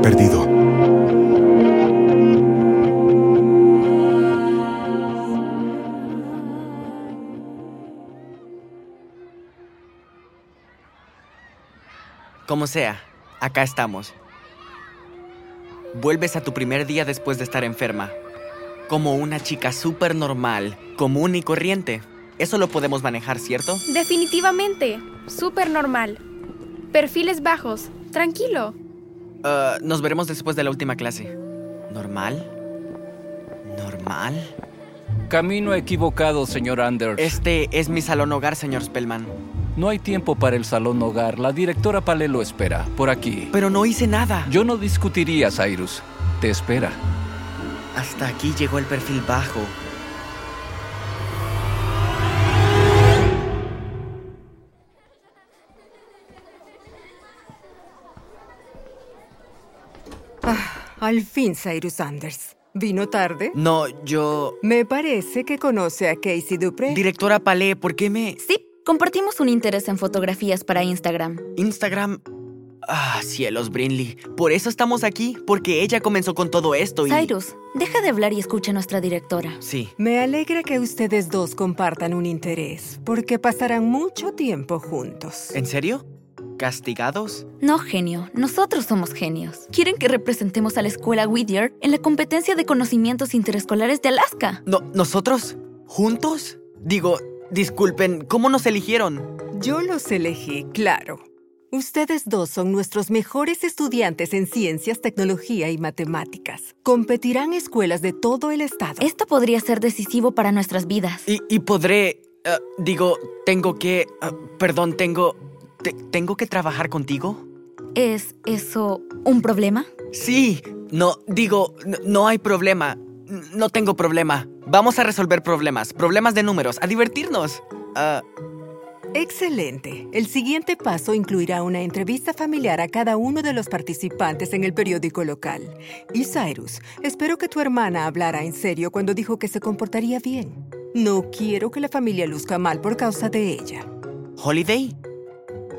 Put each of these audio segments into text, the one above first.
Perdido. Como sea, acá estamos. Vuelves a tu primer día después de estar enferma. Como una chica súper normal, común y corriente. Eso lo podemos manejar, ¿cierto? Definitivamente. Súper normal. Perfiles bajos. Tranquilo. Ah, nos veremos después de la última clase. ¿Normal? ¿Normal? Camino equivocado, señor Anders. Este es mi salón hogar, señor Spellman. No hay tiempo para el salón hogar. La directora Palé lo espera, por aquí. Pero no hice nada. Yo no discutiría, Cyrus. Te espera. Hasta aquí llegó el perfil bajo. Al fin, Cyrus Anders. ¿Vino tarde? No, yo... Me parece que conoce a Casey Dupré. Directora Palé, ¿por qué me...? Sí, compartimos un interés en fotografías para Instagram. Instagram... Ah, cielos, Brinley. Por eso estamos aquí, porque ella comenzó con todo esto y... Cyrus, deja de hablar y escucha a nuestra directora. Sí. Me alegra que ustedes dos compartan un interés, porque pasarán mucho tiempo juntos. ¿En serio? ¿Castigados? No, genio. Nosotros somos genios. Quieren que representemos a la escuela Whittier en la competencia de conocimientos interescolares de Alaska. No, ¿Nosotros? ¿Juntos? Digo, disculpen, ¿cómo nos eligieron? Yo los elegí, claro. Ustedes dos son nuestros mejores estudiantes en ciencias, tecnología y matemáticas. Competirán escuelas de todo el estado. Esto podría ser decisivo para nuestras vidas. Y, y podré... ah, digo, tengo que... ah, perdón, tengo... te- ¿Tengo que trabajar contigo? ¿Es eso un problema? Sí. No, digo, no hay problema. No tengo problema. Vamos a resolver problemas. Problemas de números. A divertirnos. Ah, Excelente. El siguiente paso incluirá una entrevista familiar a cada uno de los participantes en el periódico local. Y Cyrus, espero que tu hermana hablara en serio cuando dijo que se comportaría bien. No quiero que la familia luzca mal por causa de ella. ¿Holiday?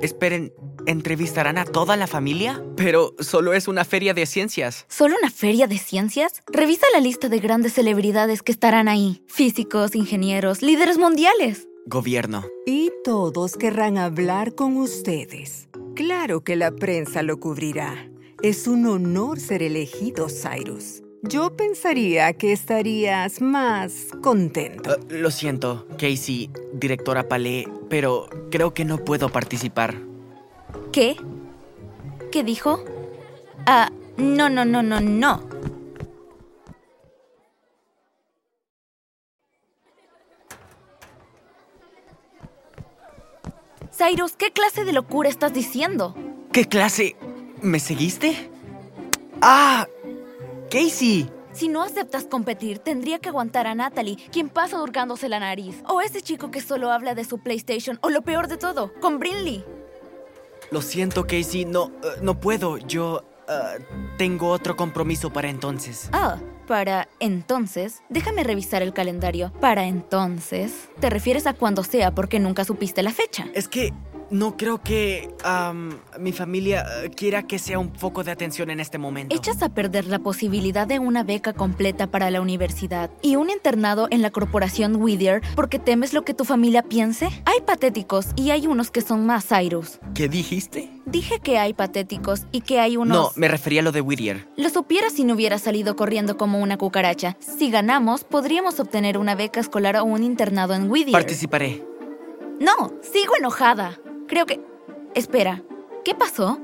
Esperen, ¿entrevistarán a toda la familia? Pero solo es una feria de ciencias. ¿Solo una feria de ciencias? Revisa la lista de grandes celebridades que estarán ahí. Físicos, ingenieros, líderes mundiales. Gobierno. Y todos querrán hablar con ustedes. Claro que la prensa lo cubrirá. Es un honor ser elegido, Cyrus. Yo pensaría que estarías más contento. Ah, lo siento, Casey, directora Palé, pero creo que no puedo participar. ¿Qué? ¿Qué dijo? Ah, no, no, no, no, no. Cyrus, ¿qué clase de locura estás diciendo? ¿Qué clase? ¿Me seguiste? ¡Ah! ¡Casey! Si no aceptas competir, tendría que aguantar a Natalie, quien pasa hurgándose la nariz. O ese chico que solo habla de su PlayStation. O lo peor de todo, con Brinley. Lo siento, Casey, no, eh, no puedo. Yo ah, tengo otro compromiso para entonces. Ah, para entonces, déjame revisar el calendario. Para entonces, te refieres a cuando sea porque nunca supiste la fecha. Es que no creo que mi familia eh, quiera que sea un foco de atención en este momento. Echas a perder la posibilidad de una beca completa para la universidad y un internado en la corporación Whittier porque temes lo que tu familia piense. Hay patéticos y hay unos que son más Cyrus. ¿Qué dijiste? Dije que hay patéticos y que hay unos... No, me refería a lo de Whittier. Lo supiera si no hubiera salido corriendo como una cucaracha. Si ganamos, podríamos obtener una beca escolar o un internado en Whittier. Participaré. No, sigo enojada. Creo que... Espera, ¿qué pasó?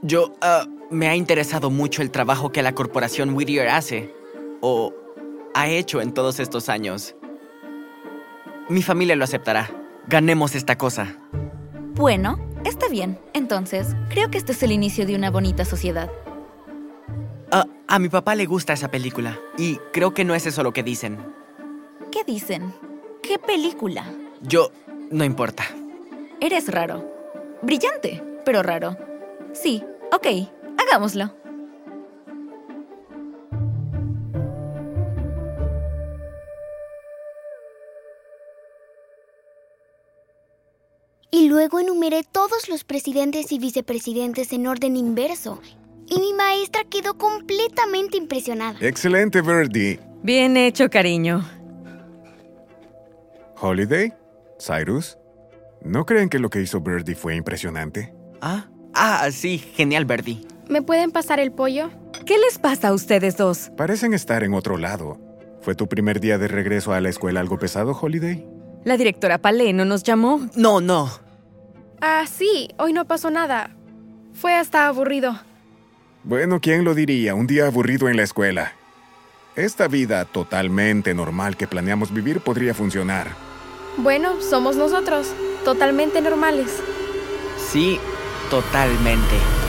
Yo, ah, me ha interesado mucho el trabajo que la corporación Whittier hace. O ha hecho en todos estos años. Mi familia lo aceptará. Ganemos esta cosa. Bueno, Está bien, entonces, creo que este es el inicio de una bonita sociedad. Ah, a mi papá le gusta esa película. Y creo que no es eso lo que dicen. ¿Qué dicen? ¿Qué película? Yo... no importa. Eres raro. Brillante, pero raro. Sí, ok, hagámoslo. Y luego enumeré todos los presidentes y vicepresidentes en orden inverso. Y mi maestra quedó completamente impresionada. Excelente, Birdie. Bien hecho, cariño. Holiday, Cyrus, ¿no creen que lo que hizo Birdie fue impresionante? ¿Ah? Ah, sí, genial, Birdie. ¿Me pueden pasar el pollo? ¿Qué les pasa a ustedes dos? Parecen estar en otro lado. ¿Fue tu primer día de regreso a la escuela algo pesado, Holiday? La directora Paleno nos llamó. No, no. Ah, sí, hoy no pasó nada. Fue hasta aburrido. Bueno, ¿quién lo diría? Un día aburrido en la escuela. Esta vida totalmente normal que planeamos vivir podría funcionar. Bueno, somos nosotros, totalmente normales. Sí, totalmente.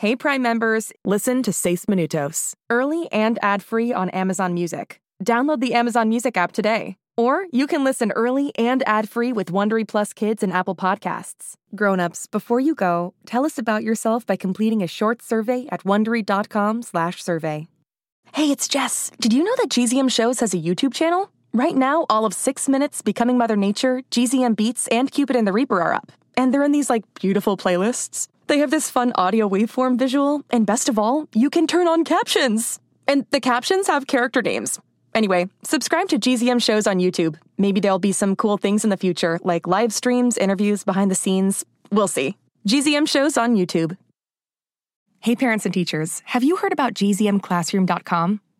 Hey Prime members, listen to Seis Minutos, early and ad-free on Amazon Music. Download the Amazon Music app today. Or you can listen early and ad-free with Wondery Plus Kids and Apple Podcasts. Grown-ups, before you go, tell us about yourself by completing a short survey at wondery.com/survey. Hey, it's Jess. Did you know that GZM Shows has a YouTube channel? Right now, all of 6 Minutes, Becoming Mother Nature, GZM Beats, and Cupid and the Reaper are up. And they're in these like beautiful playlists. They have this fun audio waveform visual, and best of all, you can turn on captions. And the captions have character names. Anyway, subscribe to GZM shows on YouTube. Maybe there'll be some cool things in the future, like live streams, interviews, behind the scenes. We'll see. GZM shows on YouTube. Hey, parents and teachers, have you heard about gzmclassroom.com?